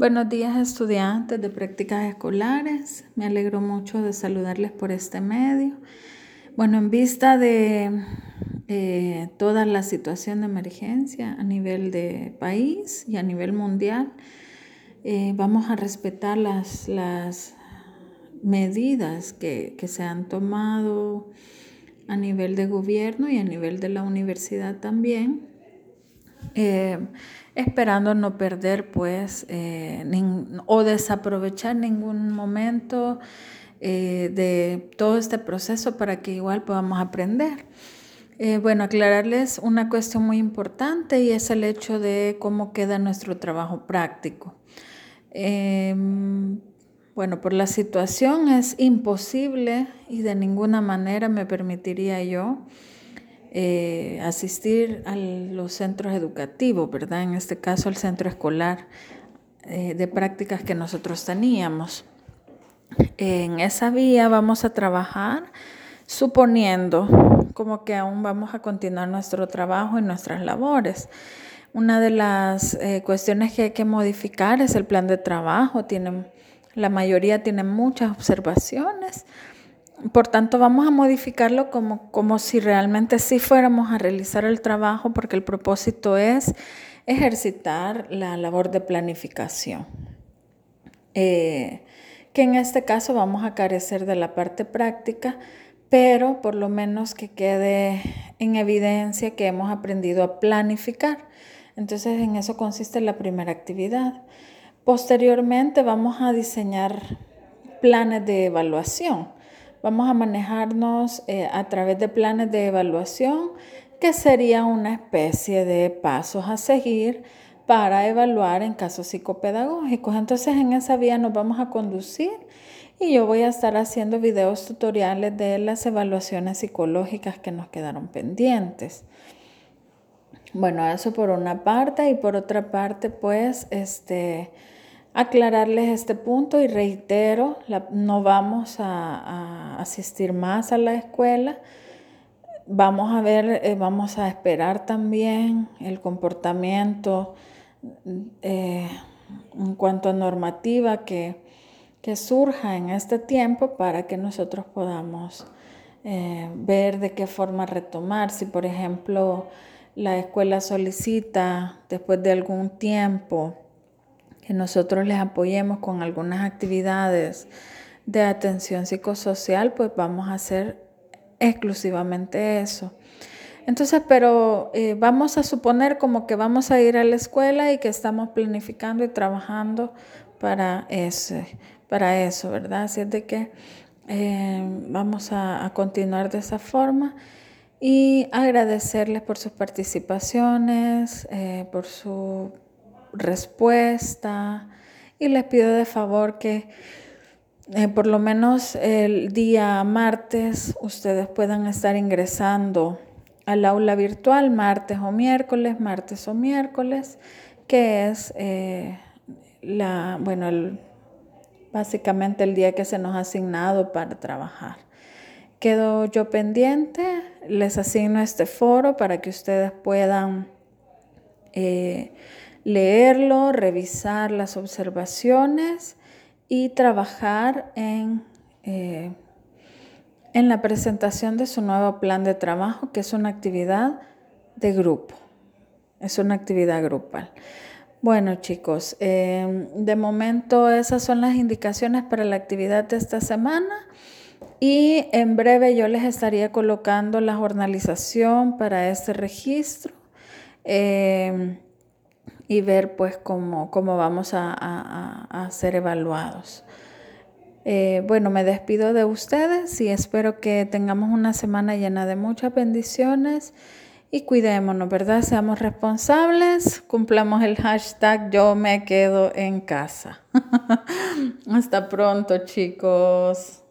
Buenos días estudiantes de prácticas escolares. Me alegro mucho de saludarles por este medio. Bueno, en vista de eh, toda la situación de emergencia a nivel de país y a nivel mundial, eh, vamos a respetar las, las medidas que, se han tomado a nivel de gobierno y a nivel de la universidad también. Eh, esperando no perder pues eh, o desaprovechar ningún momento eh, de todo este proceso para que igual podamos aprender. Bueno, aclararles una cuestión muy importante y es el hecho de cómo queda nuestro trabajo práctico. Em, bueno, por la situación es imposible y de ninguna manera me permitiría yo eh, asistir a los centros educativos, ¿verdad? En este caso al centro escolar eh, de prácticas que nosotros teníamos. En esa vía vamos a trabajar suponiendo como que aún vamos a continuar nuestro trabajo y nuestras labores. Una de las eh, cuestiones que hay que modificar es el plan de trabajo. la mayoría tiene muchas observaciones por tanto, vamos a modificarlo como, como si realmente sí fuéramos a realizar el trabajo, porque el propósito es ejercitar la labor de planificación. Eh, que en este caso vamos a carecer de la parte práctica, pero por lo menos que quede en evidencia que hemos aprendido a planificar. Entonces en eso consiste la primera actividad. Posteriormente vamos a diseñar planes de evaluación Vamos a manejarnos eh, a través de planes de evaluación, que sería una especie de pasos a seguir para evaluar en casos psicopedagógicos. Entonces en esa vía nos vamos a conducir y yo voy a estar haciendo videos tutoriales de las evaluaciones psicológicas que nos quedaron pendientes. Bueno, eso por una parte y por otra parte, pues, este, aclararles este punto y reitero, no vamos a, asistir más a la escuela. Vamos a ver, eh, vamos a esperar también el comportamiento eh, en cuanto a normativa que, surja en este tiempo para que nosotros podamos eh, ver de qué forma retomar. Si, por ejemplo, la escuela solicita después de algún tiempo que nosotros les apoyemos con algunas actividades de atención psicosocial, pues vamos a hacer exclusivamente eso. Entonces, pero eh, vamos a suponer como que vamos a ir a la escuela y que estamos planificando y trabajando para, ese, para eso, ¿verdad? Así es de que eh, vamos a, continuar de esa forma y agradecerles por sus participaciones, eh, por su respuesta y les pido de favor que eh, por lo menos el día martes ustedes puedan estar ingresando al aula virtual martes o miércoles, martes o miércoles, que es eh, la, bueno, básicamente el día que se nos ha asignado para trabajar. Quedo yo pendiente, les asigno este foro para que ustedes puedan eh, leerlo, revisar las observaciones y trabajar en, eh, en la presentación de su nuevo plan de trabajo, que es una actividad de grupo, es una actividad grupal. Bueno chicos, eh, de momento esas son las indicaciones para la actividad de esta semana y en breve yo les estaría colocando la jornalización para este registro. Eh, y ver pues cómo, cómo vamos a, ser evaluados. Eh, bueno, me despido de ustedes y espero que tengamos una semana llena de muchas bendiciones y cuidémonos, ¿verdad? Seamos responsables, cumplamos el hashtag yo me quedo en casa. Hasta pronto, chicos.